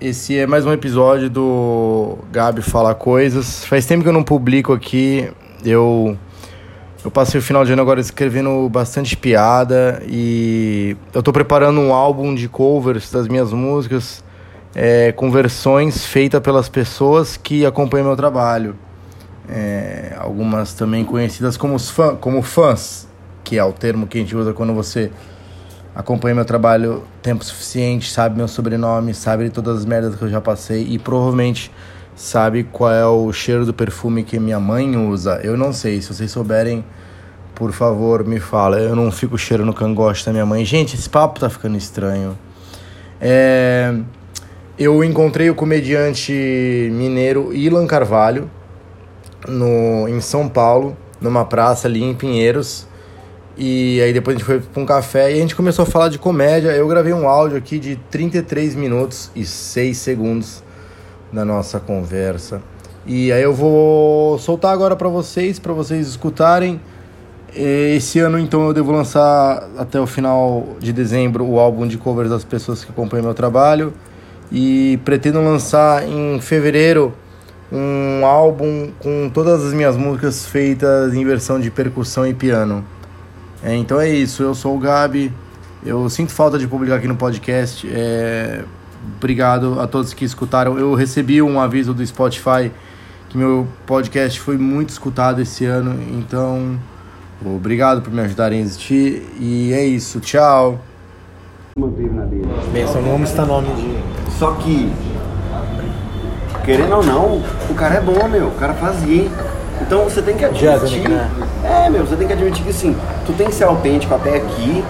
Esse é mais um episódio do Gabi Fala Coisas. Faz tempo que eu não publico aqui. Eu eu passei o final de ano agora escrevendo bastante piada e eu tô preparando um álbum de covers das minhas músicas é, com versões feitas pelas pessoas que acompanham meu trabalho. É, algumas também conhecidas como, fã, como fãs, que é o termo que a gente usa quando você acompanha meu trabalho tempo suficiente, sabe meu sobrenome, sabe todas as merdas que eu já passei e provavelmente sabe qual é o cheiro do perfume que minha mãe usa. Eu não sei, se vocês souberem, por favor, me fala. Eu não fico cheirando cangote da minha mãe. Gente, esse papo tá ficando estranho. É... Eu encontrei o comediante mineiro Ilan Carvalho no, em São Paulo, numa praça ali em Pinheiros. E aí depois a gente foi para um café e a gente começou a falar de comédia. Eu gravei um áudio aqui de 33 minutos e 6 segundos da nossa conversa. E aí eu vou soltar agora para vocês, para vocês escutarem. Esse ano então eu devo lançar até o final de dezembro o álbum de covers das pessoas que acompanham meu trabalho e pretendo lançar em fevereiro um álbum com todas as minhas músicas feitas em versão de percussão e piano. É, então é isso, eu sou o Gabi. Eu sinto falta de publicar aqui no podcast. É, obrigado a todos que escutaram. Eu recebi um aviso do Spotify que meu podcast foi muito escutado esse ano. Então, obrigado por me ajudarem a existir. E é isso, tchau. Manteve na dele. Benção, citar nome de. Só que, querendo ou não, o cara é bom, meu. O cara fazia. Então você tem que admitir. É, meu, você tem que admitir que sim, tu tem que ser autêntico até aqui,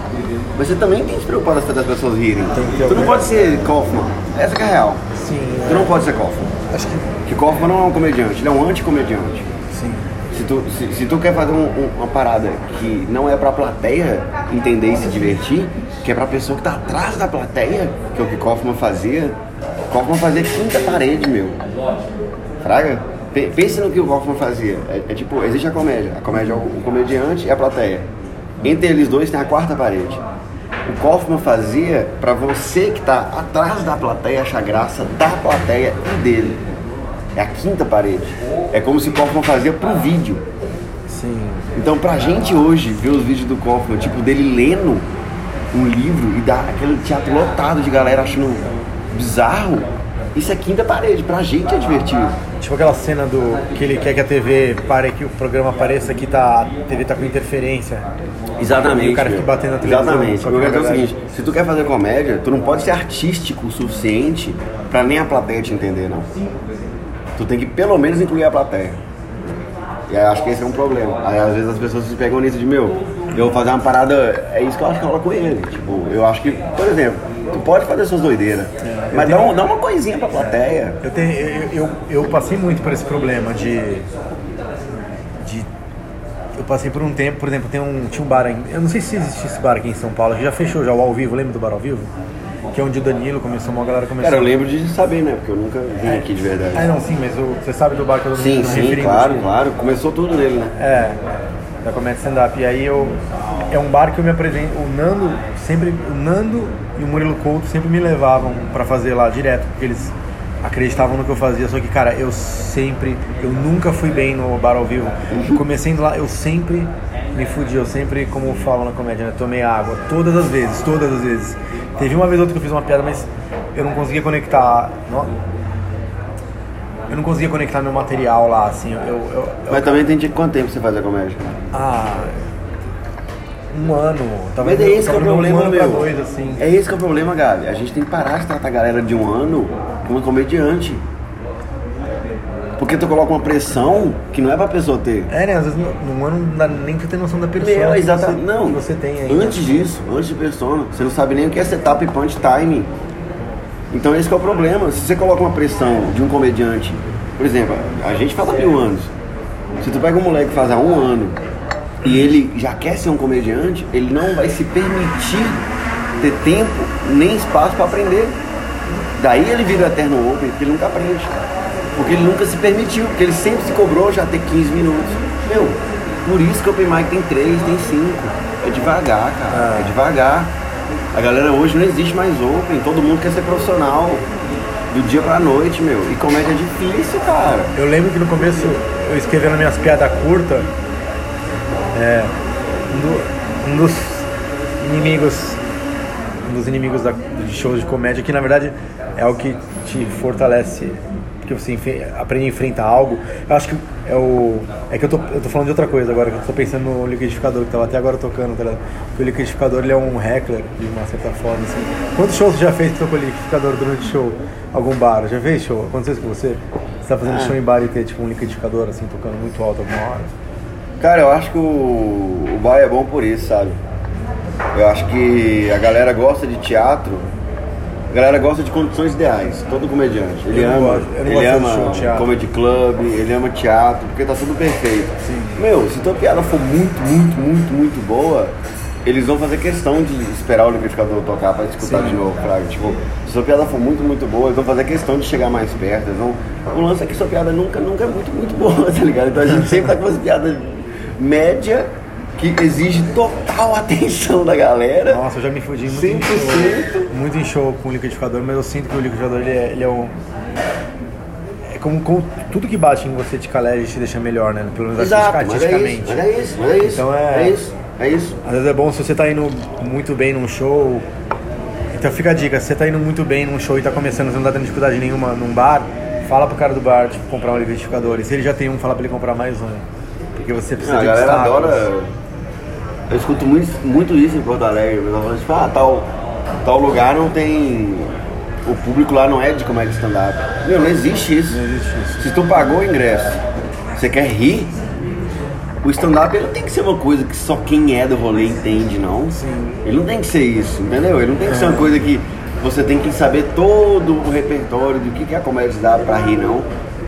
mas você também tem que se preocupar das das pessoas rirem. Tu não pode ser Kaufman. Essa que é a real. Sim, Tu não pode ser Kaufman. acho que. Que Kaufman não é um comediante, ele é um anticomediante. Sim. Se tu, se, se tu quer fazer um- um- uma parada que não é pra plateia entender e se divertir, que é pra pessoa que tá atrás da plateia, que é o que Kaufman fazia, Kaufman fazia quinta parede, meu. Fraga? Pe- Pense no que o Kaufman fazia. É, é tipo, existe a comédia. A comédia é o, o comediante e a plateia. Entre eles dois tem a quarta parede. O Kaufman fazia pra você que tá atrás da plateia achar graça da plateia e dele. É a quinta parede. É como se o Kaufman fazia pro vídeo. Sim. Então, pra gente hoje ver os vídeos do Kaufman, tipo, dele lendo um livro e dar aquele teatro lotado de galera achando bizarro, isso é quinta parede. Pra gente é divertido. Tipo aquela cena do que ele quer que a TV pare, que o programa apareça que tá, a TV tá com interferência. Exatamente. E o cara fica batendo na televisão. Exatamente. Eu que, quero dizer o seguinte: se tu quer fazer comédia, tu não pode ser artístico o suficiente pra nem a plateia te entender, não. Tu tem que pelo menos incluir a plateia. E aí, acho que esse é um problema. Aí às vezes as pessoas se pegam nisso de meu, eu vou fazer uma parada. É isso que eu acho que rola com ele. Tipo, eu acho que, por exemplo, tu pode fazer suas doideiras, mas dá, um- dá uma coisinha pra plateia. Eu, tenho, eu, eu, eu passei muito por esse problema de, de. Eu passei por um tempo, por exemplo, tem um, tinha um bar. Em, eu não sei se existe esse bar aqui em São Paulo, que já fechou já o ao vivo, lembra do bar ao vivo? Que é onde o Danilo começou, uma galera começou. Cara, eu lembro de saber, né? Porque eu nunca vim aqui de verdade. Ah, não, sim, mas o, você sabe do bar que eu Sim, sim, claro, claro. Começou tudo nele, né? É, da comédia stand-up. E aí eu. É um bar que eu me apresento. O Nando sempre. O Nando e o Murilo Couto sempre me levavam pra fazer lá direto, porque eles acreditavam no que eu fazia. Só que, cara, eu sempre. Eu nunca fui bem no bar ao vivo. Eu comecei indo lá, eu sempre me fudi. Eu sempre, como falam na comédia, né? Tomei água. Todas as vezes, todas as vezes. Teve uma vez ou outra que eu fiz uma piada, mas eu não conseguia conectar. Eu não conseguia conectar meu material lá, assim. Eu, eu, eu- Mas também tem de quanto tempo você faz a comédia? ah, um ano. Tava Mas é esse que é o problema, um ano meu. dois, assim. É esse que é o problema, Gabi. A gente tem que parar de tratar a galera de um ano como comediante. Porque tu coloca uma pressão que não é pra pessoa ter. É, né? Às vezes num ano não dá nem pra ter noção da pessoa. Meu, que exata... você- Não, que você tem ainda. antes disso, antes de persona, você não sabe nem o que é setup e punch time. Então esse que é o problema. Se você coloca uma pressão de um comediante, por exemplo, a gente faz há mil anos. Se tu pega um moleque que faz há um ano e ele já quer ser um comediante, ele não vai se permitir ter tempo nem espaço para aprender. Daí ele vira eterno open, porque ele nunca aprende. Porque ele nunca se permitiu, porque ele sempre se cobrou já ter 15 minutos. Meu, por isso que o Open Mic tem 3, tem 5. É devagar, cara. É devagar. A galera hoje não existe mais open, todo mundo quer ser profissional. Do dia pra noite, meu. E comédia é difícil, cara. Eu lembro que no começo eu escrevendo minhas piadas curtas, é, um, do- um dos inimigos um dos inimigos da, de shows de comédia que na verdade é o que te fortalece porque você aprende a enfrentar algo eu acho que é o é que eu tô, eu tô falando de outra coisa agora que eu tô pensando no liquidificador que tava até agora tocando tá ligado? Porque o liquidificador ele é um heckler de uma certa forma assim. quantos shows você já fez que tocou liquidificador durante show algum bar já fez show aconteceu isso com você você tá fazendo Ah. show em bar e ter tipo um liquidificador assim tocando muito alto alguma hora Cara, eu acho que o, o bar é bom por isso, sabe? Eu acho que a galera gosta de teatro, a galera gosta de condições ideais, todo comediante. Ele Eu ama, gosto- ele ama show de teatro. comedy club, ele ama teatro, porque tá tudo perfeito. Sim. Meu, se tua piada for muito, muito, muito, muito boa, eles vão fazer questão de esperar o liquidificador tocar pra escutar Sim. de novo, fraga. Tipo, se sua piada for muito, muito boa, eles vão fazer questão de chegar mais perto. Eles vão... O lance é que sua piada nunca, nunca é muito, muito boa, tá ligado? Então a gente sempre tá com umas piadas média que exige total atenção da galera. Nossa, eu já me fudi muito em 100%. show, muito em show com liquidificador, mas eu sinto que o liquidificador ele é, ele é um. É como, como tudo que bate em você te calege e te deixa melhor, né? Pelo menos Exato, é artisticamente. isso, mas é isso, mas é isso. Então é- é isso, é isso. Às vezes é bom se você tá indo muito bem num show. Então fica a dica, se você tá indo muito bem num show e tá começando, você não tá tendo dificuldade nenhuma num bar, fala pro cara do bar, tipo, comprar um liquidificador. E se ele já tem um, fala pra ele comprar mais um. Porque você precisa a de galera obstáculos. adora. Eu escuto muito, muito isso em Porto Alegre. O pessoal fala, tipo, ah, tal, tal lugar não tem. O público lá não é de comédia stand-up. Meu, não existe isso. Não existe isso. Se tu pagou o ingresso, você quer rir, o stand-up ele não tem que ser uma coisa que só quem é do rolê entende, não. Sim. Ele não tem que ser isso, entendeu? Ele não tem que ser uma coisa que você tem que saber todo o repertório do que que é a comédia stand-up pra rir, não.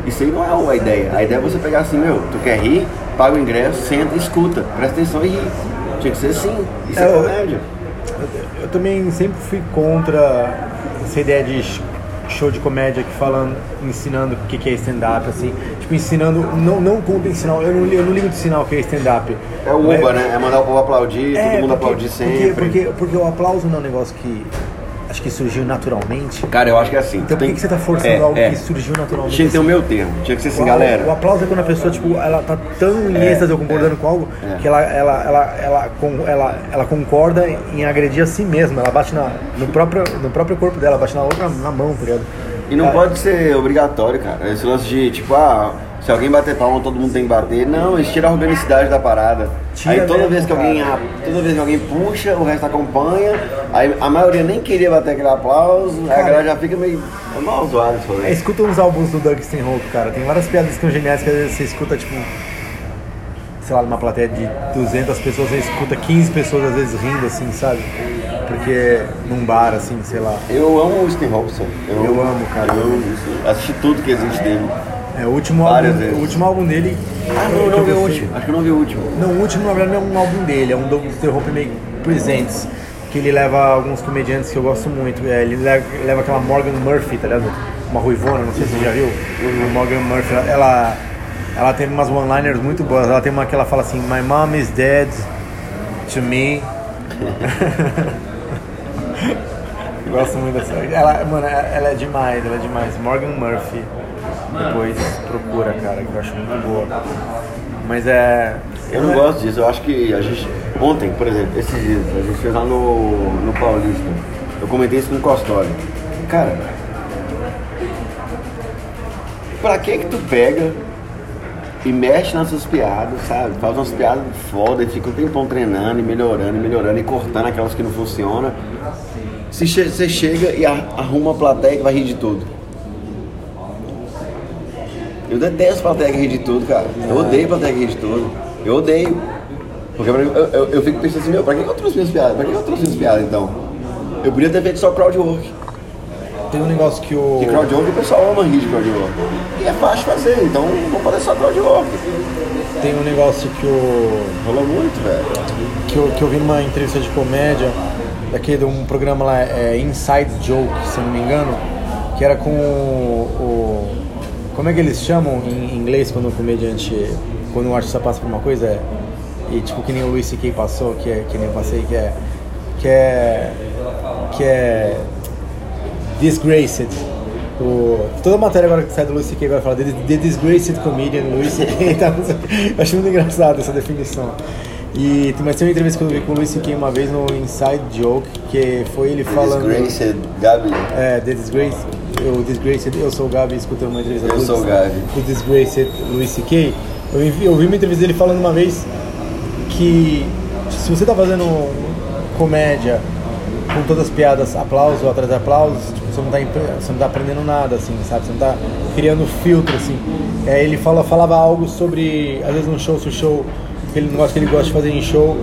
Isso aí não é a ideia. A ideia é você pegar assim, meu, tu quer rir, paga o ingresso, senta e escuta, presta atenção e ri. Tinha que ser assim. Isso é, É, eu- comédia. Eu também sempre fui contra essa ideia de sh- show de comédia que falando, ensinando o que que é stand-up, assim. Tipo, ensinando, não, não conta ensinar, eu não, eu não ligo de ensinar o que é stand-up. É o Uba, né? É mandar o povo aplaudir, É, todo mundo porque- aplaudir sempre. Porque, porque, porque o aplauso não é um negócio que acho que surgiu naturalmente. Cara, eu acho que é assim. Então por tem- que, que você tá forçando é, algo é. que surgiu naturalmente? Tinha que ter o meu termo. Tinha que ser assim, O- galera. O aplauso é quando a pessoa, tipo, ela tá tão em É, êxtase ou concordando é, com algo é. que ela, ela, ela, ela, con- ela, ela concorda em agredir a si mesma. Ela bate na, no, próprio, no próprio corpo dela, bate na outra na mão, tá ligado? E não pode ser obrigatório, cara. Esse lance de, tipo, ah, se alguém bater palma, todo mundo tem que bater. Não, isso tira a organicidade da parada. Tira aí toda vez que alguém cara. a- toda vez que alguém puxa, o resto acompanha. Aí a maioria nem queria bater aquele aplauso, aí a Cara, galera já fica meio é mal zoado isso É, aí. escuta uns álbuns do Doug Stanhope, cara. Tem várias piadas que são geniais que às vezes você escuta, tipo, sei lá, numa plateia de 200 pessoas, você escuta 15 pessoas às vezes rindo, assim, sabe? Porque num bar, assim, sei lá. Eu amo o Stan Robson. Eu amo, cara. Eu amo isso. Assisti tudo que existe dele. É, o último Várias álbum, vezes. o último álbum dele. Ah, não, não vi o último. Acho que eu não vi o último. Não, o último na verdade não é um álbum dele, é um Doug Stanhope meio Presents. Que ele leva alguns comediantes que eu gosto muito. É, ele leva, leva aquela Morgan Murphy, tá ligado? Uma ruivona, não sei se você já viu. A Morgan Murphy, ela, ela tem umas one-liners muito boas. Ela tem uma que ela fala assim: My mom is dead to me. Gosto muito dessa. Ela, mano, ela é demais, ela é demais. Morgan Murphy. Depois procura, cara, que eu acho muito boa. Mas é. Eu não gosto disso, eu acho que a gente. Ontem, por exemplo, esses dias, a gente fez lá no, no Paulista. Eu comentei isso com o Costório. Cara, pra que que tu pega e mexe nas suas piadas, sabe? Faz umas piadas foda e fica um tempão treinando e melhorando e melhorando e cortando aquelas que não funcionam. Você chega e a- arruma uma plateia que vai rir de tudo. Eu detesto plateia que ri de tudo, cara. Eu odeio plateia que ri de tudo. Eu odeio. Porque mim, eu, eu, eu fico pensando assim, meu, pra que que eu trouxe minhas piadas? Pra que que eu trouxe minhas piadas então? Eu podia ter feito só crowdwork. Tem um negócio que o. Porque crowdwork o pessoal ama rir de crowdwork. E é fácil fazer, então vamos fazer só crowdwork. Tem um negócio que o. Rolou muito, velho. que eu, que eu vi numa entrevista de comédia, daquele de um programa lá, é, Inside Joke, se não me engano, que era com o, o- Como é que eles chamam em inglês quando o comediante. Quando um artista passa por uma coisa? É, e tipo que nem o Luis C.K. passou, que, é, que nem eu passei, que é. que é. que é. Disgraced. O, toda a matéria agora que sai do Luis C.K. agora fala The, the Disgraced Comedian Luis C.K. Tá, eu acho muito engraçado essa definição. E mas tem uma entrevista que eu vi com o Luis C.K. uma vez no Inside Joke, que foi ele falando. Disgraced Gabi. É, The Disgraced. O Disgraced, eu sou o Gabi, escutei uma entrevista Eu do, sou o Gabi. do Disgraced Luis C.K. Eu, vi- eu vi uma entrevista dele falando uma vez que se você tá fazendo comédia com todas as piadas, aplauso atrás de aplauso, tipo, você, não tá, você não tá aprendendo nada, assim, sabe? Você não tá criando filtro, assim. É, ele fala, falava algo sobre, às vezes no show, se o show, aquele negócio que ele gosta de fazer em show,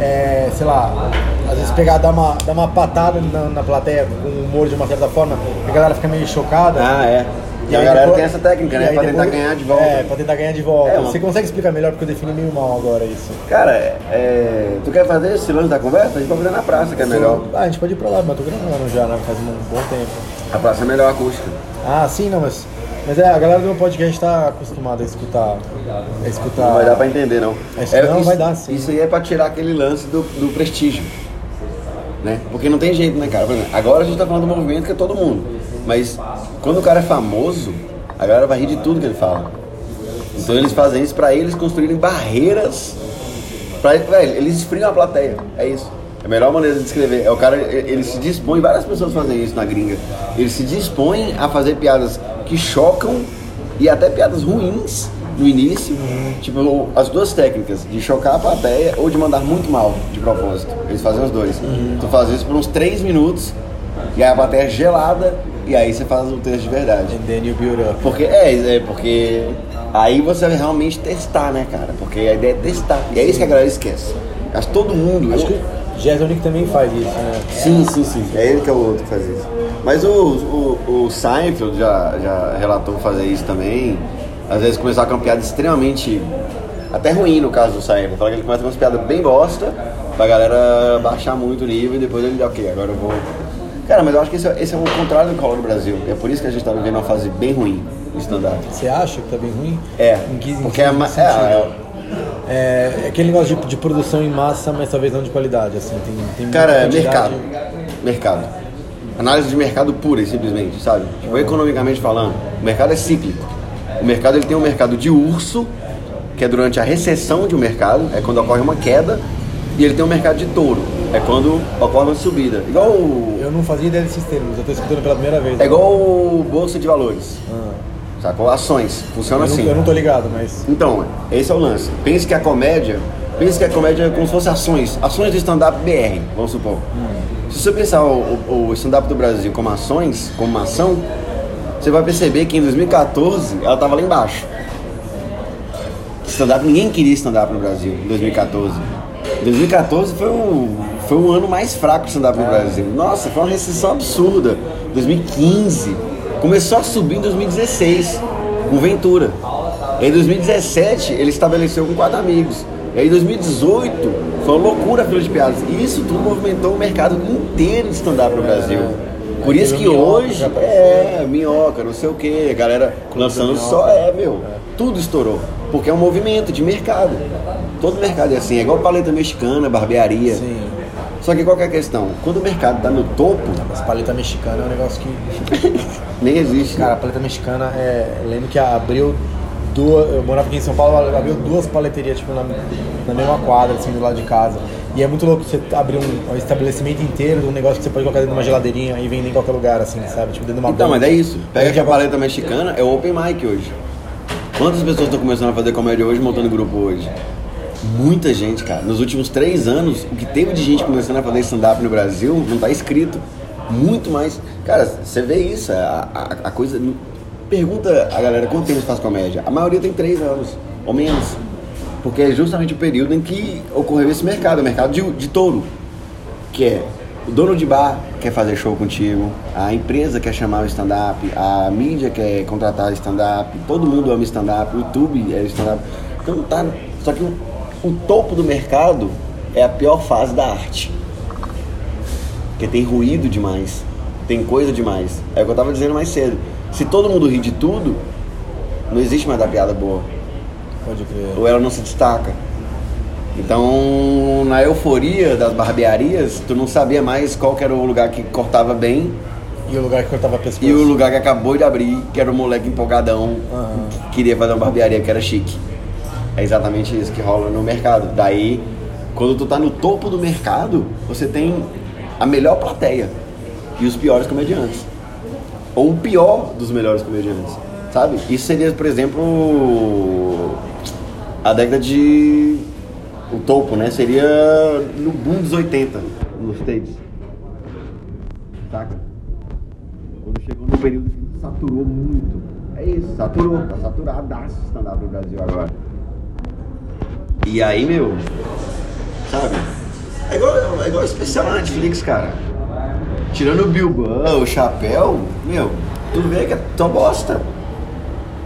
é, sei lá, às vezes pegar, dar uma, dar uma patada na, na plateia com humor de uma certa forma, a galera fica meio chocada. Ah, é. E, a aí galera depois- tem essa técnica, e né? Pra depois- tentar ganhar de volta. É, pra tentar ganhar de volta. É, Você consegue explicar melhor porque eu defini meio mal agora isso. Cara, é, tu quer fazer esse lance da conversa? A gente pode fazer na praça, que é melhor. Ah, a gente pode ir pra lá, mas tô gravando já, né? Faz um bom tempo. A praça é melhor acústica. Ah, sim, não, mas. Mas é, a galera do meu podcast tá acostumada a escutar. A escutar. Não vai dar pra entender, não. Que não, vai dar, sim. Isso aí é pra tirar aquele lance do, do prestígio. Né? Porque não tem jeito, né, cara? Exemplo, agora a gente tá falando do movimento que é todo mundo. Mas quando o cara é famoso, a galera vai rir de tudo que ele fala. Então eles fazem isso pra eles construírem barreiras. Pra, velho, eles esfriam a plateia. É isso. A melhor maneira de descrever. É o cara, ele se dispõe, várias pessoas fazem isso na gringa. Eles se dispõem a fazer piadas que chocam e até piadas ruins no início. Tipo, as duas técnicas, de chocar a plateia ou de mandar muito mal de propósito. Eles fazem os dois. Tu faz isso por uns 3 minutos e aí a plateia é gelada e aí você faz o texto de verdade. And then you build up. Porque é, é porque aí você vai realmente testar, né, cara? Porque a ideia é testar. E é isso que a galera esquece. Acho que todo mundo. Acho que Jazz também faz isso, né? Sim, sim, sim. É ele que é o outro que faz isso. Mas o, o, o Seinfeld já, já relatou fazer isso também. Às vezes começar com uma piada extremamente. Até ruim no caso do Seinfeld. Fala que ele começa com umas piadas bem bosta, pra galera baixar muito o nível e depois ele ok, agora eu vou. Cara, mas eu acho que esse é, esse é o contrário do que rola no Brasil. É por isso que a gente tá vivendo uma fase bem ruim no stand-up. Você acha que tá bem ruim? É, Em que, em porque que é, é, É, é aquele negócio de, de produção em massa, mas talvez não de qualidade, assim. Tem, tem Cara, é mercado. Mercado. Análise de mercado pura e simplesmente, sabe? Tipo, economicamente falando, o mercado é cíclico. O mercado ele tem um mercado de urso, que é durante a recessão de um mercado, é quando ocorre uma queda, e ele tem um mercado de touro, é quando ocorre uma subida. Igual o, Eu não fazia ideia desses termos, eu tô escutando pela primeira vez. é igual o bolsa de valores, Ah, sacou? Ações, funciona eu, não, assim. eu não tô ligado, mas. Então, esse é o lance. Pense que a comédia, pense que a comédia é como se fosse ações, ações de stand-up BR, vamos supor. Se você pensar o, o- o stand-up do Brasil como ações, como uma ação, você vai perceber que em 2014 ela estava lá embaixo. Stand-up, ninguém queria stand-up no Brasil em 2014. 2014 foi um, foi um ano mais fraco de stand-up no Brasil. Nossa, foi uma recessão absurda. 2015 começou a subir em 2016 com Ventura. Em 2017 ele estabeleceu com quatro amigos. E aí em 2018 foi uma loucura a fila de piadas. E isso tudo movimentou o mercado inteiro de stand-up no Brasil. Por isso que hoje é minhoca, não sei o que, a galera lançando só é, meu. Tudo estourou. Porque é um movimento de mercado. Todo mercado é assim, é igual paleta mexicana, barbearia. Sim. Só que qual que é a questão? Quando o mercado tá no topo, Mas paleta mexicana é um negócio que. nem existe. Cara, a paleta mexicana é. eu Lembro que abriu duas. Eu morava aqui em São Paulo, abriu duas paleterias, tipo, na, na mesma quadra, assim, do lado de casa. E é muito louco você abrir um, um estabelecimento inteiro de um negócio que você pode colocar dentro de uma geladeirinha e vender em qualquer lugar, assim, sabe? Tipo, dentro de uma Então, banca. mas é isso. Pega que a paleta mexicana é o open mic hoje. Quantas pessoas estão começando a fazer comédia hoje, montando grupo hoje? Muita gente, cara. Nos últimos três anos, o que teve de gente começando a fazer stand-up no Brasil não tá escrito. Muito mais. Cara, você vê isso, a, a, a coisa. Pergunta a galera quanto tempo faz comédia. A maioria tem três anos, ou menos. Porque é justamente o período em que ocorreu esse mercado, o mercado de, de touro. Que é o dono de bar quer fazer show contigo, a empresa quer chamar o stand-up, a mídia quer contratar stand-up, todo mundo ama stand-up, o YouTube é stand-up. Então tá. Só que o, topo do mercado é a pior fase da arte. Porque tem ruído demais, tem coisa demais. É o que eu tava dizendo mais cedo. Se todo mundo ri de tudo, não existe mais da piada boa. Pode crer. Ou ela não se destaca. Então, na euforia das barbearias, tu não sabia mais qual que era o lugar que cortava bem E o lugar que cortava pescoço. e o lugar que acabou de abrir, que era o moleque empolgadão, Aham. que queria fazer uma barbearia que era chique. É exatamente isso que rola no mercado. Daí, quando tu tá no topo do mercado, você tem a melhor plateia e os piores comediantes. Ou o pior dos melhores comediantes, sabe? Isso seria, por exemplo, a década de... O topo, né? Seria no boom dos 80, nos States. Saca? Quando chegou no período que saturou muito. É isso, saturou, tá saturadaço o stand-up no Brasil agora. E aí, meu, sabe? É igual, é igual especial na Netflix, cara. Tirando o Bilbo, o chapéu, meu, tu vê que é só bosta.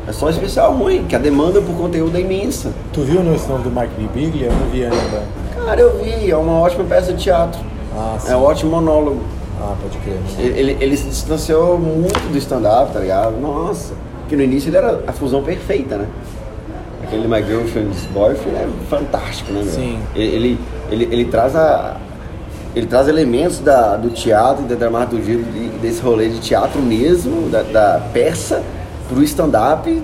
É só especial ruim, que a demanda por conteúdo é imensa. Tu viu no nome do Mark Biglia? Eu não vi ainda. Cara, eu vi, é uma ótima peça de teatro. Ah, sim. É um ótimo monólogo. Ah, pode crer. Ele, ele, ele se distanciou muito do stand-up, tá ligado? Nossa. Porque no início ele era a fusão perfeita, né? Aquele My Girlfriend's Boyfriend é fantástico, né, meu? Sim. Ele, ele, ele, ele traz a... Ele traz elementos da, do teatro e da dramaturgia desse rolê de teatro mesmo, da, da peça, pro stand-up.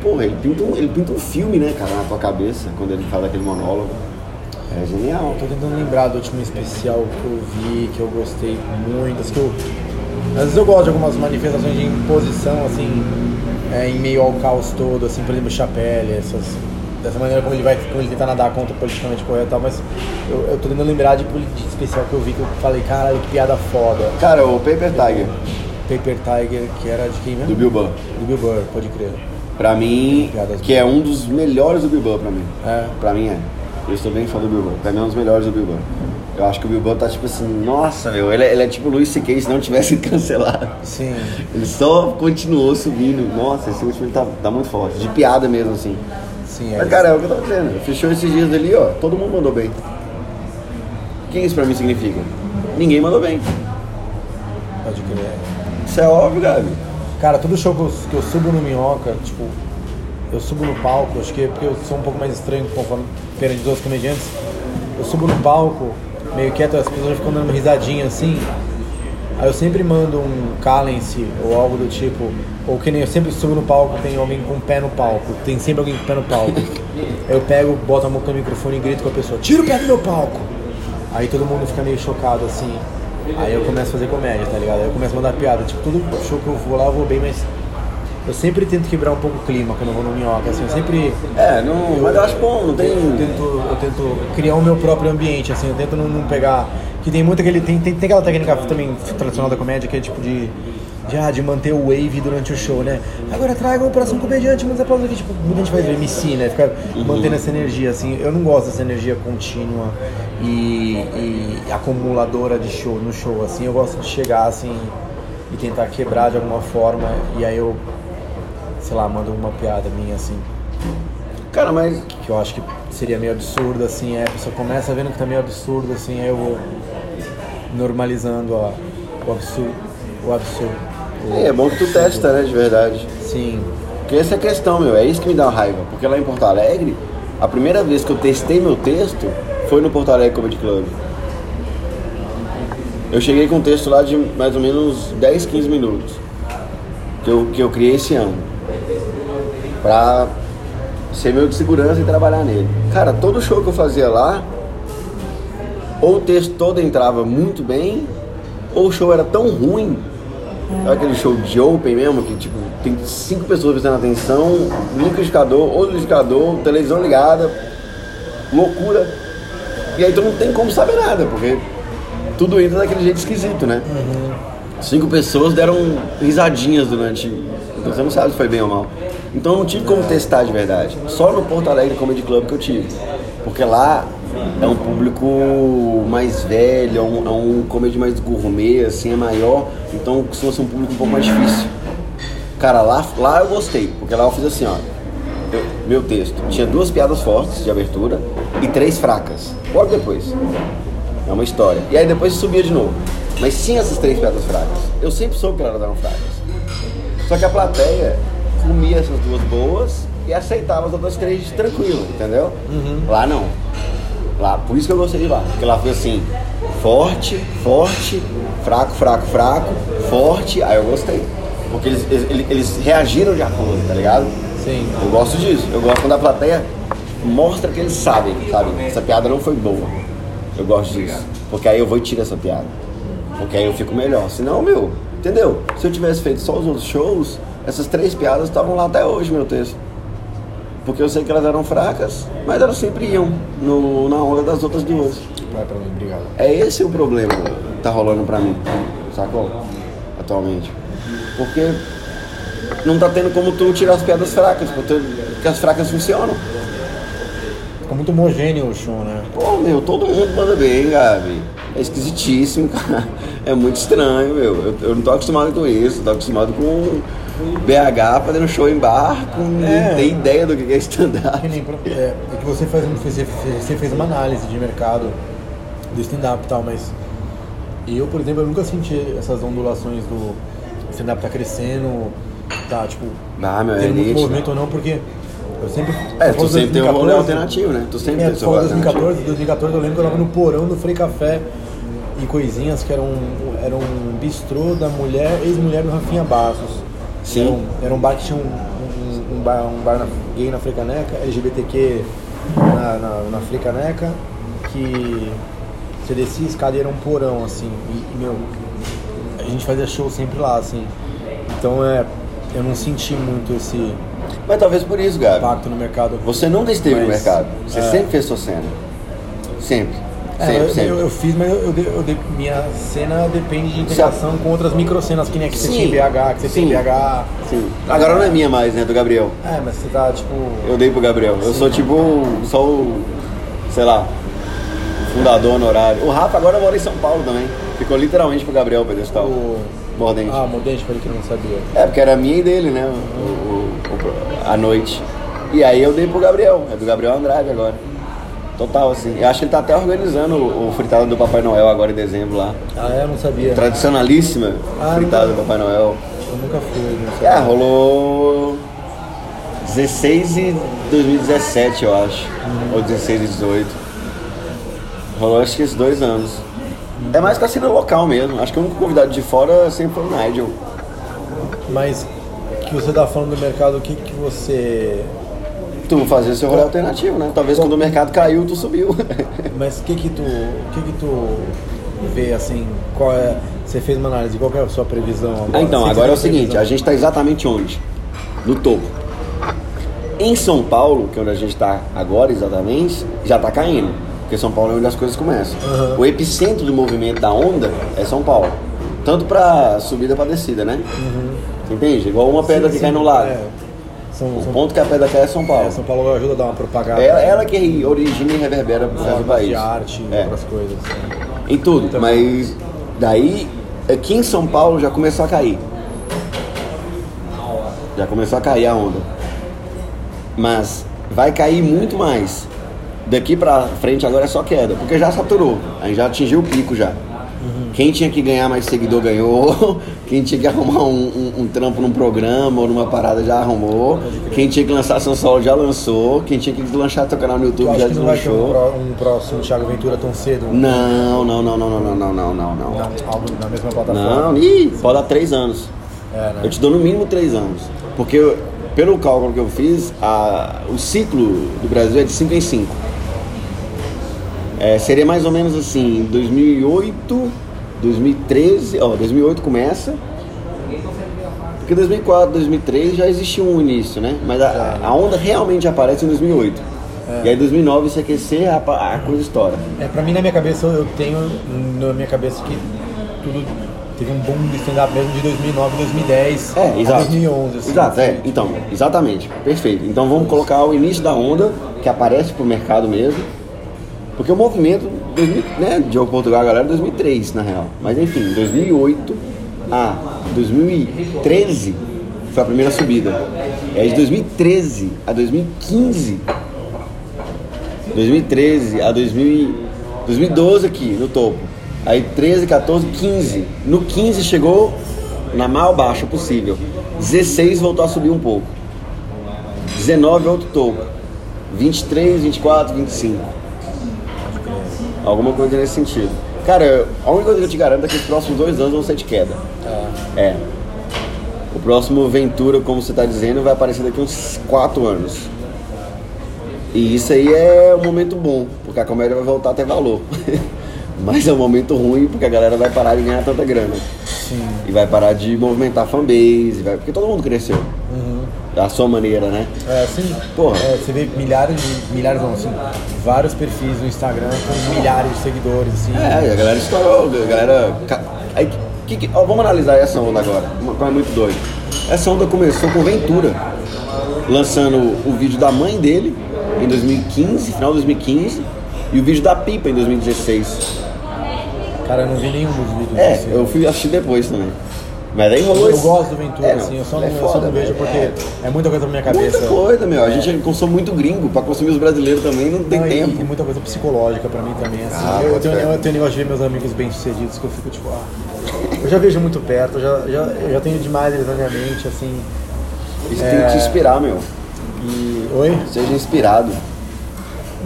Porra, ele pinta, um, ele pinta um filme, né, cara, na tua cabeça, quando ele faz aquele monólogo. É genial. Tô tentando lembrar do último especial que eu vi, que eu gostei muito. as que eu- Às vezes eu gosto de algumas manifestações de imposição, assim, é, em meio ao caos todo, assim, por exemplo, Chapelle, essas. Dessa maneira como ele vai, como ele tenta nadar contra o politicamente correto e tal, mas eu, eu tô tentando lembrar de, de especial que eu vi que eu falei, caralho, que piada foda. Cara, o Paper Tiger, Paper Tiger, que era de quem mesmo? do Bill Burr. Do Bill Burr, pode crer. Pra mim, que é um dos melhores do Bill Burr pra mim. É. Pra mim é. Eu estou bem fã do Bill Burr. Pra mim é um dos melhores do Bill Burr. Eu acho que o Bill Burr tá tipo assim, nossa, meu, ele, é- ele é tipo o Luiz C.K. se não tivesse cancelado. Sim. Ele só continuou subindo. Nossa, esse último tá, tá muito forte. De piada mesmo, assim. Sim, é. Mas, cara, é o que eu tava dizendo. Fechou esses dias ali, ó. Todo mundo mandou bem. O que isso pra mim significa? Ninguém mandou bem. Pode crer. Isso é óbvio, Gabi. Cara, todo show que eu, que eu subo no Minhoca, tipo, eu subo no palco, acho que é porque eu sou um pouco mais estranho conforme perante dos outros comediantes. Eu subo no palco, meio quieto, as pessoas ficam dando risadinha assim. Aí eu sempre mando um Calence ou algo do tipo, ou que nem eu sempre subo no palco, tem alguém com o pé no palco, tem sempre alguém com o pé no palco. eu pego, boto a mão no microfone e grito com a pessoa, tira o pé do meu palco! Aí todo mundo fica meio chocado assim. Aí eu começo a fazer comédia, tá ligado? Aí eu começo a mandar piada. Tipo, todo show que eu vou lá, eu vou bem, mas eu sempre tento quebrar um pouco o clima quando eu vou no minhoca. Assim, eu sempre. É, não, mas eu acho bom, não tem. Eu tento, eu tento criar o meu próprio ambiente, assim, eu tento não, não pegar. Que tem muito aquele. Tem, tem, tem aquela técnica também tradicional da comédia que é tipo de. De, ah, de manter o wave durante o show, né? Agora traga o próximo comediante, muitos aplausos aqui. Tipo, muita gente faz MC, né? Ficar mantendo essa energia, assim. Eu não gosto dessa energia contínua e, e acumuladora de show no show, assim. Eu gosto de chegar, assim, e tentar quebrar de alguma forma. E aí eu, sei lá, mando uma piada minha, assim Cara, mas que eu acho que seria meio absurdo, assim, é, a pessoa começa vendo que tá meio absurdo, assim, aí eu vou normalizando a, o absurdo, o absurdo. o é bom que tu testa, né, de verdade. Sim, Porque essa é a questão, meu, é isso que me dá uma raiva. Porque lá em Porto Alegre, a primeira vez que eu testei meu texto foi no Porto Alegre Comedy Club. Eu cheguei com um texto lá de mais ou menos 10, 15 minutos. Que eu, que eu criei esse ano. Pra ser meu de segurança e trabalhar nele. Cara, todo show que eu fazia lá, ou o texto todo entrava muito bem, ou o show era tão ruim Sabe aquele show de open mesmo, que tipo, tem cinco pessoas prestando atenção, um liquidificador, outro liquidificador, televisão ligada, loucura. E aí tu não tem como saber nada, porque tudo entra daquele jeito esquisito, né? Cinco pessoas deram risadinhas durante. Então você não sabe se foi bem ou mal. Então eu não tive como testar de verdade. Só no Porto Alegre Comedy Club que eu tive. Porque lá é um público mais velho, é um, é um comedy mais gourmet, assim, é maior. Então costuma ser um público um pouco mais difícil. Cara, lá, lá eu gostei, porque lá eu fiz assim, ó. eu- meu texto tinha duas piadas fortes de abertura e três fracas. Logo depois. É uma história. E aí depois subia de novo. Mas tinha essas três piadas fracas. Eu sempre soube que elas eram fracas. Só que a plateia comia essas duas boas e aceitava as outras três tranquilo, entendeu? Lá não. Lá, por isso que eu gostei de lá. Porque lá foi assim, forte, forte, fraco, fraco, fraco, forte. Aí eu gostei. Porque eles, eles, eles reagiram de acordo, tá ligado? Sim. Eu gosto disso. Eu gosto quando a plateia mostra que eles sabem, sabe? Essa piada não foi boa. Eu gosto disso. Porque aí eu vou e tiro essa piada. Porque aí eu fico melhor. Senão, meu, entendeu? Se eu tivesse feito só os outros shows, essas três piadas estavam lá até hoje, meu texto. Porque eu sei que elas eram fracas, mas elas sempre iam no, na onda das outras duas. Vai pra mim, obrigado. É esse o problema que tá rolando pra mim, sacou? Atualmente. Porque não tá tendo como tu tirar as piadas fracas, porque as fracas funcionam. Ficou muito homogêneo o show, né? Pô, meu, todo mundo manda bem, Gabi. É esquisitíssimo, cara. É muito estranho, meu. Eu, eu não tô acostumado com isso. Tô acostumado com BH fazendo show em bar, com É. nem tem ideia do que é Que stand-up. nem pra- é, é que você faz, você, você fez uma análise de mercado do stand-up e tal, mas eu, por exemplo, eu nunca senti essas ondulações do stand-up tá crescendo, tá, tipo, Ah, meu, é muito movimento ou não, porque eu sempre... É, tu sempre tem um rolê 2014, alternativo, né? Tu sempre É, tem tu seu falou rolê alternativo. 2014, 2014 eu lembro que eu tava no porão do Frei Café e coisinhas que eram, era um bistrô da mulher, ex-mulher do Rafinha Bassos. Sim. Era um, era um bar que tinha um, um, um bar, um bar na- gay na Frecaneca, LGBTQ na, na, na Frecaneca, que você descia a escada e era um porão, assim. E, meu, a gente fazia show sempre lá, assim. Então é. Eu não senti muito esse Mas talvez por isso, Gabi. impacto no mercado. Você nunca esteve no Mas, mercado. Você é. sempre fez sua cena. Sempre. É, eu, eu, eu fiz, mas eu, eu, minha cena depende de integração com outras microcenas, que nem a que você Sim. tinha em BH, que você tem Sim. BH. Sim. Agora não é minha mais, né? Do Gabriel. É, mas você tá tipo. Eu dei pro Gabriel. Eu sou tipo só o, sei lá, fundador honorário. O Rafa agora mora em São Paulo também. Ficou literalmente pro Gabriel o pedestal. O... Mordente. Ah, Modente, para ele que não sabia. É, porque era minha e dele, né? O, o- o- a noite. E aí eu dei pro Gabriel. É do Gabriel Andrade agora. Total, assim. Eu acho que ele tá até organizando o, o fritado do Papai Noel agora em dezembro lá. Ah, é? Eu não sabia. Tradicionalíssima Ah, fritada não. do Papai Noel. Eu nunca fui, não sabia. É, rolou 16 e 2017, eu acho. Ou 16 e 18. Rolou acho que esses dois anos. É mais com a cena local mesmo. Acho que o único convidado de fora sempre foi o Nigel. Mas que você tá falando do mercado, o que que você. Tu fazer seu rolê alternativo, né? Talvez quando o mercado caiu, tu subiu. Mas o que que tu. O que que tu vê assim? Qual é. Você fez uma análise, qual que é a sua previsão agora? Ah, então, agora é o seguinte, previsão? a gente está exatamente onde? No topo. Em São Paulo, que é onde a gente está agora exatamente, já está caindo. Porque São Paulo é onde as coisas começam. Uhum. O epicentro do movimento da onda é São Paulo. Tanto para subida para descida, né? Entende? Igual uma pedra Sim, que sim, cai no lago. é. São, O são, ponto que a pedra cai é São Paulo. é, São Paulo ajuda a dar uma propagada. Ela, ela que origina e reverbera pro resto do formas país. de arte É. outras coisas. Em tudo, Então- mas daí aqui em São Paulo já começou a cair. Já começou a cair a onda. Mas vai cair muito mais. Daqui pra frente agora é só queda, porque já saturou. Aí já atingiu o pico já. Quem tinha que ganhar mais seguidor ganhou. Quem tinha que arrumar um, um- um trampo num programa ou numa parada já arrumou. Quem tinha que lançar seu solo já lançou. Quem tinha que lançar seu canal no Tu YouTube já que não vai ter um, deslanchou. um próximo Thiago Ventura tão cedo? Não, não, não, não, não, não, não, não, não, não. Na mesma plataforma? Não, ih, pode dar três anos. É, né? Eu te dou no mínimo três anos. Porque, eu- pelo cálculo que eu fiz, a- o ciclo do Brasil é de 5 em 5. seria mais ou menos assim, 2008, 2013, ó, 2008 começa. Porque 2004, 2003 já existia um início, né? Mas a, a onda realmente aparece em 2008. E aí 2009 se aquecer, a, a coisa estoura. É, pra mim, na minha cabeça, eu tenho na minha cabeça que tudo teve um boom de stand-up mesmo de 2009, 2010 É, exato. 2011. Assim, exato, é. assim, Então, exatamente. Perfeito. Então vamos colocar o início da onda, que aparece pro mercado mesmo. Porque o movimento, 2000, né, Diogo Portugal, a galera, 2003, na real. Mas enfim, 2008 a 2013 foi a primeira subida. Aí de 2013 a 2015, 2013 a 2000, e- 2012 aqui, no topo. Aí 13, 14, 15. No 15 chegou na maior baixa possível. 16 voltou a subir um pouco. 19 outro topo. 23, 24, 25. Alguma coisa nesse sentido. Cara, a única coisa que eu te garanto é que os próximos dois anos vão ser de queda. É. O próximo Ventura, como você está dizendo, vai aparecer daqui uns quatro anos. E isso aí é um momento bom, porque a comédia vai voltar a ter valor. Mas é um momento ruim, porque a galera vai parar de ganhar tanta grana. Sim. E vai parar de movimentar fanbase, vai... porque todo mundo cresceu. Da sua maneira, né? É, assim, Porra. é, você vê milhares de. milhares não, assim, vários perfis no Instagram com milhares de seguidores, assim. É, a galera estourou, a galera. Aí, que, que- ó, vamos analisar essa onda agora, uma coisa muito doida. Essa onda começou com Ventura, lançando o vídeo da mãe dele em 2015, final de 2015, e o vídeo da Pipa em 2016. Cara, eu não vi nenhum dos vídeos É, assim. eu fui assistir depois também. Mas aí rolou Eu gosto do Ventura, É, assim, eu só, ele não, é eu só foda, não vejo porque É. é. muita coisa pra minha cabeça. Muita coisa, meu. A gente consome muito gringo, pra consumir os brasileiros também não tem Não, tempo. E muita coisa psicológica pra mim também, assim. Ah, eu, pode tenho, eu tenho negócio de ver meus amigos bem-sucedidos que eu fico tipo, ah, eu já vejo muito perto, eu já, já, eu já tenho demais eles na minha mente, assim. Isso tem que te inspirar, meu. E. Oi? Seja inspirado.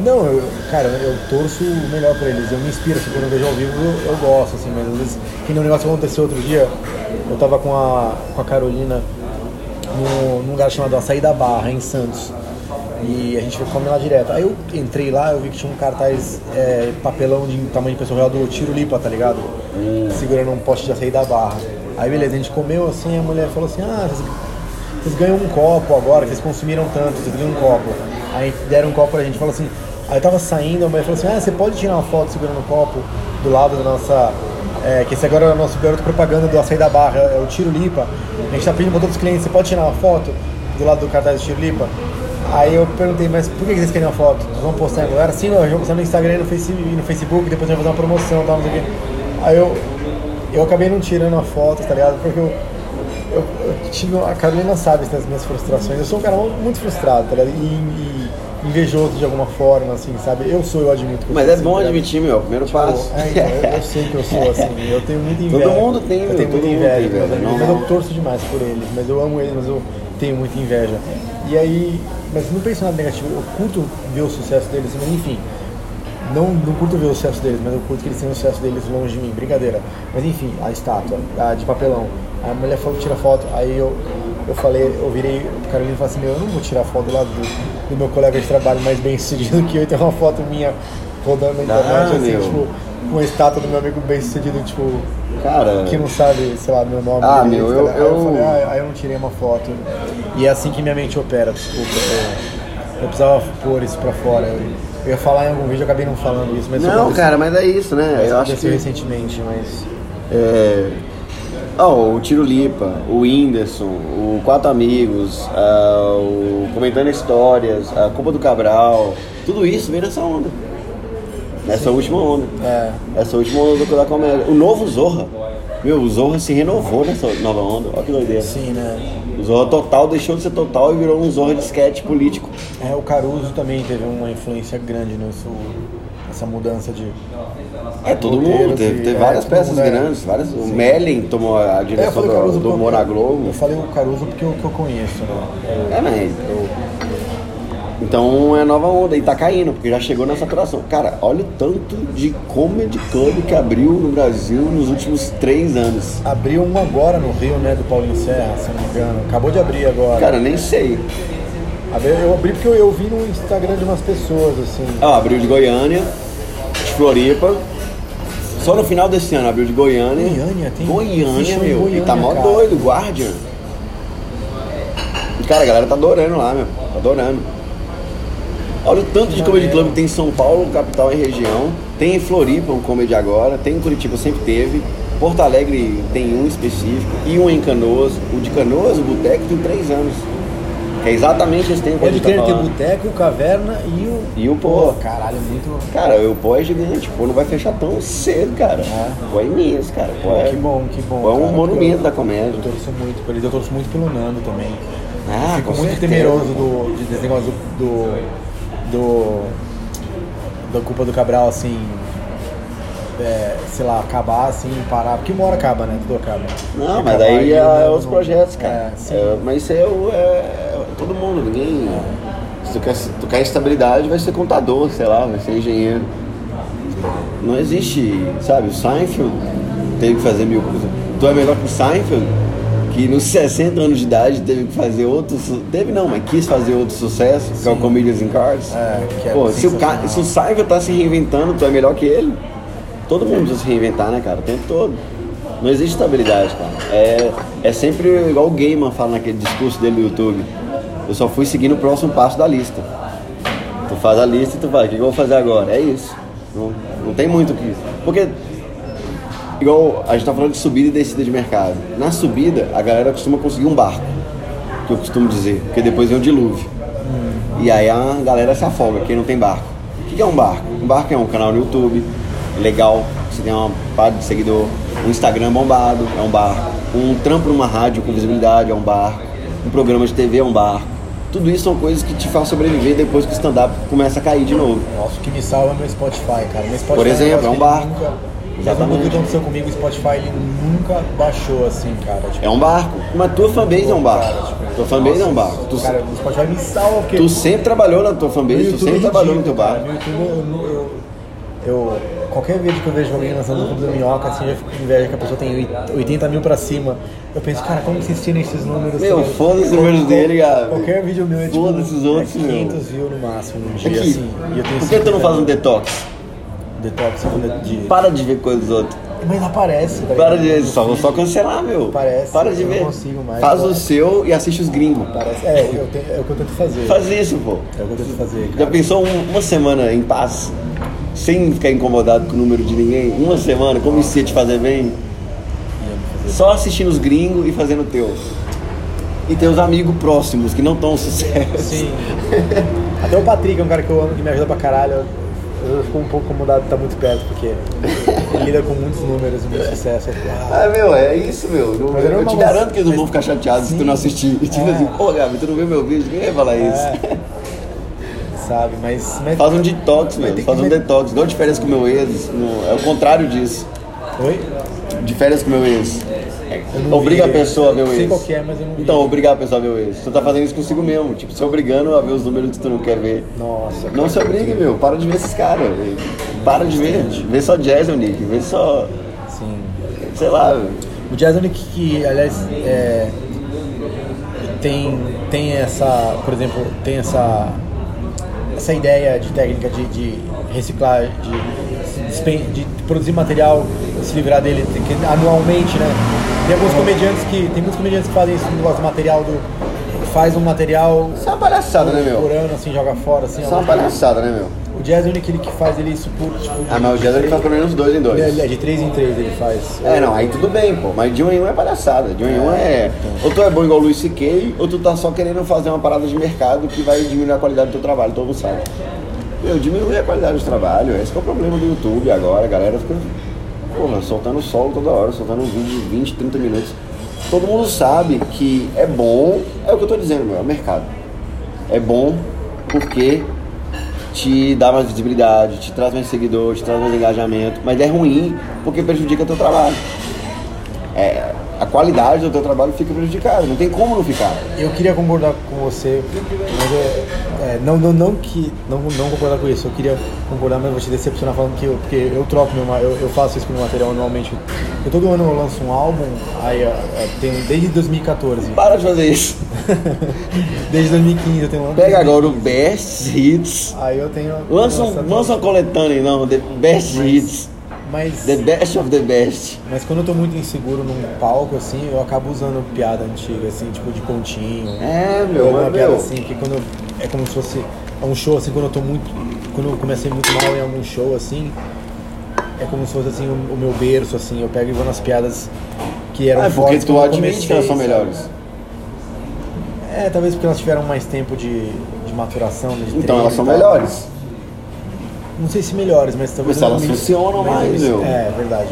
Não, eu, cara, eu torço o melhor pra eles. Eu me inspiro, assim, quando eu vejo ao vivo eu, eu gosto, assim, mas às vezes, que nem um negócio que aconteceu outro dia, eu tava com a, com a Carolina no, num lugar chamado Açaí da Barra, em Santos. E a gente come lá direto. Aí eu entrei lá, eu vi que tinha um cartaz, é, papelão de tamanho de pessoa real do Tiro Lipa, tá ligado? Segurando um poste de açaí da barra. Aí beleza, a gente comeu assim, a mulher falou assim, ah, vocês vocês ganham um copo agora, que vocês consumiram tanto, vocês ganham um copo. Aí deram um copo pra gente, falou assim, aí tava saindo, a mulher falou assim, ah, você pode tirar uma foto segurando o copo do lado da nossa. É, que esse agora é o nosso garoto propaganda do açaí da barra, é o Tiro Lipa. A gente tá pedindo pra todos os clientes, você pode tirar uma foto do lado do cartaz do Tiro Lipa? Aí eu perguntei, mas por que vocês querem uma foto? Nós vamos postar agora? Sim, nós vamos postar no Instagram e no Facebook, no Facebook depois a gente vai fazer uma promoção e tal, não sei o quê. Aí eu, eu acabei não tirando a foto, tá ligado? Porque eu, eu, eu tive, a Carolina sabe das minhas frustrações. Eu sou um cara muito frustrado, tá ligado? E, e invejoso de alguma forma, assim, sabe? Eu sou, eu admito. que eu Mas sou é assim, bom admitir, meu, primeiro passo. É, então, eu, eu sei que eu sou assim, eu tenho muita inveja. Todo mundo tem, eu tenho muita inveja, tem mas normal. eu torço demais por eles, mas eu amo eles, mas eu tenho muita inveja. E aí, mas não penso nada negativo, eu curto ver o sucesso deles, mas enfim, não, não curto ver o sucesso deles, mas eu curto que eles tenham o sucesso deles longe de mim, brincadeira. Mas enfim, a estátua, a de papelão. A mulher falou tira foto, aí eu, eu falei, eu virei pro Carolina e falei assim, meu, eu não vou tirar foto do lado do, do meu colega de trabalho mais bem sucedido que eu e ter uma foto minha rodando na internet, Ah, assim, meu. tipo, com a estátua do meu amigo bem sucedido, tipo, Cara, que não sabe, sei lá, meu nome. Ah, direito, meu, eu-? Aí eu eu- falei, ah, aí eu não tirei uma foto. E é assim que minha mente opera, desculpa. Eu, eu precisava pôr isso pra fora. Eu, eu ia falar em algum vídeo, eu acabei não falando isso, mas não, cara, mas é isso, né? Eu acho que. recentemente, mas. É... ó, o Tiro Lipa, o Whindersson, o Quatro Amigos, ah, o Comentando Histórias, a Culpa do Cabral, tudo isso veio nessa onda. Nessa última onda. É. Essa última onda da comédia. O novo Zorra. Meu, o Zorra se renovou nessa nova onda. Olha que doideira. Sim, né? O Zorra total deixou de ser total e virou um Zorra de sketch político. É, o Caruso também teve uma influência grande nisso, nessa mudança de. É, todo mundo. Teve, teve é, várias peças é. grandes. Várias, o Mellen tomou a É, eu direção do, Caruso do eu- na Globo. Eu falei o Caruso porque eu, que eu conheço, né? É, mas. Então é nova onda e tá caindo, porque já chegou na saturação. Cara, olha o tanto de comedy club que abriu no Brasil nos últimos três anos. Abriu um agora no Rio, né, do Paulinho Serra, se não me engano. Acabou de abrir agora. Cara, nem sei. Eu abri porque eu, eu vi no Instagram de umas pessoas, assim. Ah, abriu de Goiânia, Floripa. Só no final desse ano abriu de Goiânia. Goiânia, tem- Goiânia, meu. e tá Goiânia, mó cara. doido, Guardian. E, cara, a galera tá adorando lá, meu. Tá adorando. Olha o tanto de comedy club que tem em São Paulo, capital e região. Tem em Floripa um comedy agora. Tem em Curitiba, sempre teve. Porto Alegre tem um específico. E um em Canoas. O de Canoas, o Boteco, tem três anos. Que é exatamente esse tempo que a Pode gente tá crer, tem falando. boteco, caverna e o. E o Pô. caralho, muito. Cara, o pó é gigante, o pó não vai fechar tão cedo, cara. É. O pó é imenso, cara. O pó é, Que bom, que bom. o pó é um cara, monumento eu- da comédia. Eu torço muito por eles, eu torço muito pelo Nando também. Ah, Fico com muito certeza. temeroso do, de, desse negócio do, do. da culpa do Cabral, assim. é, sei lá, acabar assim, parar. Porque uma hora acaba, né? Tudo acaba. Não, mas daí é, o Nando os projetos, cara. É. É, mas isso é, o- é- é todo mundo, ninguém. Se tu quer, se tu quer estabilidade, vai ser contador, sei lá, vai ser engenheiro. não existe, sabe? O Seinfeld teve que fazer mil coisas. Tu é melhor que o Seinfeld, que nos 60 anos de idade teve que fazer outro. su- Teve não, mas quis fazer outro sucesso, que é o Comedians in Cars. É, que é Pô, se o, ca... se o Seinfeld tá se reinventando, tu é melhor que ele. Todo mundo precisa se reinventar, né, cara? O tempo todo. Não existe estabilidade, cara. É, é sempre igual o Gaiman fala naquele discurso dele no YouTube. Eu só fui seguindo o próximo passo da lista. Tu faz a lista e tu vai, o que eu vou fazer agora? É isso. Não, não tem muito o que. Porque, igual a gente tá falando de subida e descida de mercado. Na subida, a galera costuma conseguir um barco, que eu costumo dizer, porque depois vem o dilúvio. E aí a galera se afoga, quem não tem barco. O que é um barco? Um barco é um canal no YouTube, legal, você tem uma parte de seguidor, um Instagram bombado, é um barco, um trampo numa rádio com visibilidade, é um barco, um programa de TV é um barco. Tudo isso são coisas que te fazem sobreviver depois que o stand-up começa a cair de novo. Nossa, o que me salva é meu Spotify, cara. Meu Spotify Por exemplo, é um que barco. Nunca, Exatamente. O que aconteceu comigo, o Spotify ele nunca baixou assim, cara. Tipo, É um barco, mas tua fanbase é um barco. Cara, tipo, Tua fanbase é um barco. Tu, Cara, o Spotify me salva porque. tu sempre trabalhou na tua fanbase, tu sempre é trabalhou no teu barco. cara. No YouTube eu, eu, eu- Qualquer vídeo que eu vejo alguém lançando no clube da minhoca, assim, eu fico com inveja que a pessoa tem oit- 80 mil pra cima. Eu penso, cara, como vocês tiram esses números? Meu, assim? foda-se os números dele, Gabi. Qualquer vídeo meu é tipo. Foda-se os outros, é meu. 500 views no máximo no dia, Aqui, assim. E eu tenho por que tu não 50 faz um detox? detox de. Para de ver coisas dos outros. Mas aparece, velho. Para de só, vou só cancelar, meu. Parece, Para de eu não ver. consigo mais, Faz o seu e assiste os gringos. Parece. É, eu é o que eu tento fazer. Faz isso, pô. É o que eu tento fazer, Já cara. pensou um- uma semana em paz? Sem ficar incomodado com o número de ninguém? Uma semana, como isso ia te fazer bem? Fazer- Só assistindo os gringos e fazendo o teu. E teus amigos próximos que não estão sucesso. Sim. Até o Patrick é um cara que eu amo, que me ajuda pra caralho. Eu fico um pouco incomodado de estar muito perto, porque ele lida com muitos números e muito sucesso. Eu fico, ah, meu, é isso, meu. Não- é eu normal, te garanto que eles não vão ficar chateados se tu Sim. não assistir. Tipo É. assim, pô, Gabi, tu não viu meu vídeo? Ninguém vai falar isso. é, sabe, mas. mas Faz um detox, Mas meu. Faz um detox. Igual de férias com o meu ex. É o contrário disso. Oi? De férias com o meu ex. Não Obriga vi, a pessoa a ver o sei ex. qual é, mas eu não vi. Então, obrigar a pessoa a ver o ex. Tu tá fazendo isso consigo mesmo. Tipo, se obrigando a ver os números que tu não quer ver. Nossa. Não se obrigue, meu. Para de ver esses caras. Para de ver. Vê só Jazz, Nick. Vê só. Sim. Sei lá. O Jazzonic que, aliás, é, tem, tem essa, por exemplo, tem essa, essa ideia de técnica de, de reciclar, de, despen- de produzir material, se livrar dele anualmente, né? Tem alguns comediantes que, tem muitos comediantes que fazem isso, negócio do material do faz um material Isso é uma palhaçada, né, por meu? ano, assim, joga fora, assim. Isso é uma ó. palhaçada, né, meu? O Jazzonic ele que faz ele isso por, tipo... Ah, mas o Jazz ele faz pelo menos dois em dois. Ele é de três em três ele faz. É, não, aí tudo bem, pô. Mas de um em um é palhaçada. De um em um é. Ou tu é bom igual o Luiz C.K., ou tu tá só querendo fazer uma parada de mercado que vai diminuir a qualidade do teu trabalho, todo mundo sabe. Meu, diminuir a qualidade do trabalho, esse que é o problema do YouTube agora. A galera fica, porra, soltando solo toda hora, soltando um vídeo de 20, 30 minutos. Todo mundo sabe que é bom, é o que eu tô dizendo, meu, é o mercado. É bom porque te dá mais visibilidade, te traz mais seguidor, te traz mais engajamento, mas é ruim porque prejudica teu trabalho. É, a qualidade do teu trabalho fica prejudicada, não tem como não ficar. Eu queria concordar com você, mas eu, é, não, não, não que não, não concordar com isso. Eu queria concordar, mas vou te decepcionar falando que eu, porque eu troco meu, eu, eu faço isso com meu material anualmente. Eu, todo ano eu lanço um álbum, aí é, é, tem desde 2014, Para de fazer isso. desde 2015 eu tenho um Pega agora o Best Hits. Aí eu tenho Lança, um, lança uma coletânea, não, The Best Hits. Mas The Best of the Best. mas quando eu tô muito inseguro num palco assim, eu acabo usando piada antiga assim, tipo de pontinho. É, meu, Ou uma piada meu. assim, que quando eu- é como se fosse é um show assim, quando eu tô muito. Quando eu comecei muito mal em algum show assim, é como se fosse assim o, o meu berço, assim, eu pego e vou nas piadas que eram Ah, porque fortes tu quando eu admite que elas são sabe? melhores. É, talvez porque elas tiveram mais tempo de, de maturação, de Então elas são melhores. Não sei se melhores, mas talvez. Mas elas funcionam mais, eu me- meu. É, verdade.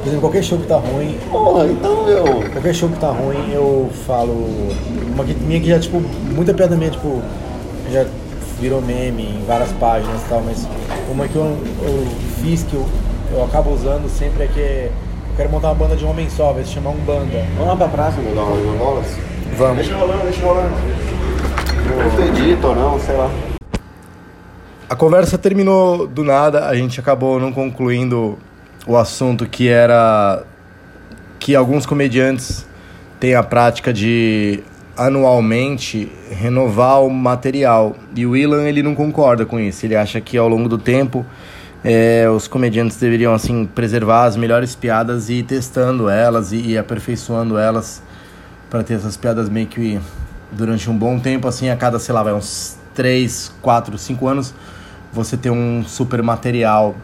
Por exemplo, qualquer show que tá ruim, Porra, então, meu. Qualquer show que tá ruim, eu falo. Uma que, minha que já, tipo, muita piada minha, tipo, já virou meme em várias páginas e tal, mas uma que eu, eu fiz que eu, eu acabo usando sempre é que eu quero montar uma banda de um homem só, vai se chamar um banda. Vamos lá pra praça, meu, bolas? Vamos. Deixa rolando, deixa rolando. Não tu edita ou não, sei lá. A conversa terminou do nada, a gente acabou não concluindo o assunto que era que alguns comediantes têm a prática de anualmente renovar o material. E o Ilan ele não concorda com isso. Ele acha que ao longo do tempo é, os comediantes deveriam assim preservar as melhores piadas e ir testando elas e, e aperfeiçoando elas para ter essas piadas meio que durante um bom tempo assim a cada sei lá vai uns 3, 4, 5 anos você ter um super material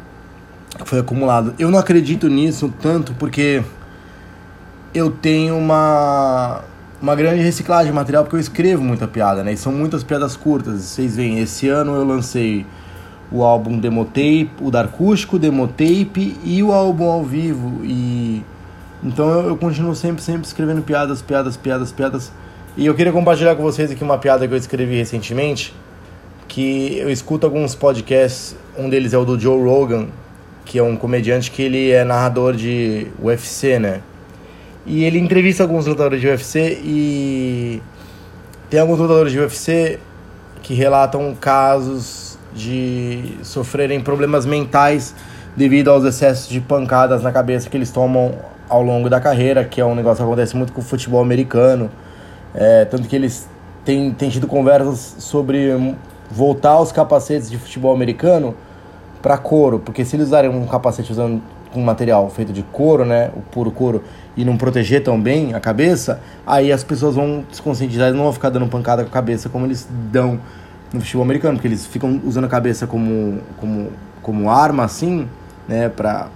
que foi acumulado. Eu não acredito nisso tanto porque eu tenho uma uma grande reciclagem de material porque eu escrevo muita piada, né? E são muitas piadas curtas. Vocês veem, esse ano eu lancei o álbum Demotape, o da acústico, Demotape e o álbum ao vivo. E então eu, eu, continuo sempre, sempre escrevendo piadas, piadas, piadas, piadas. E eu queria compartilhar com vocês aqui uma piada que eu escrevi recentemente, que eu escuto alguns podcasts, um deles é o do Joe Rogan, que é um comediante que ele é narrador de UFC, né? E ele entrevista alguns lutadores de UFC e tem alguns lutadores de UFC que relatam casos de sofrerem problemas mentais devido aos excessos de pancadas na cabeça que eles tomam ao longo da carreira, que é um negócio que acontece muito com o futebol americano. É, tanto que eles têm, têm tido conversas sobre voltar aos capacetes de futebol americano para couro, porque se eles usarem um capacete usando com material feito de couro, né, o puro couro, e não proteger tão bem a cabeça, aí as pessoas vão se conscientizar e não vão ficar dando pancada com a cabeça como eles dão no futebol americano, porque eles ficam usando a cabeça como, como, como arma, assim, né, pra...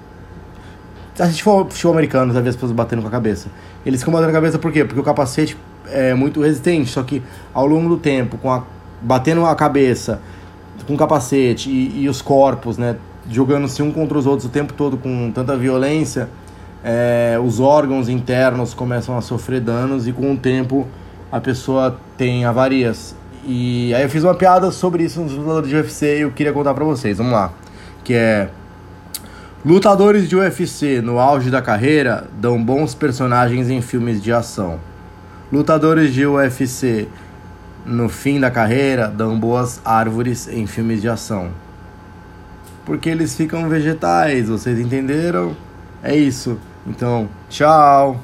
Se a gente for futebol americano, você vai ver as pessoas batendo com a cabeça. Eles ficam batendo a cabeça por quê? Porque o capacete é muito resistente, só que ao longo do tempo, com a, batendo a cabeça com capacete e, e os corpos, né, jogando-se um contra os outros o tempo todo com tanta violência, é, os órgãos internos começam a sofrer danos e com o tempo a pessoa tem avarias. E aí eu fiz uma piada sobre isso nos lutadores de UFC e eu queria contar pra vocês. Vamos lá. Que é. Lutadores de UFC no auge da carreira dão bons personagens em filmes de ação. Lutadores de UFC no fim da carreira dão boas árvores em filmes de ação porque eles ficam vegetais, vocês entenderam? É isso. Então, tchau!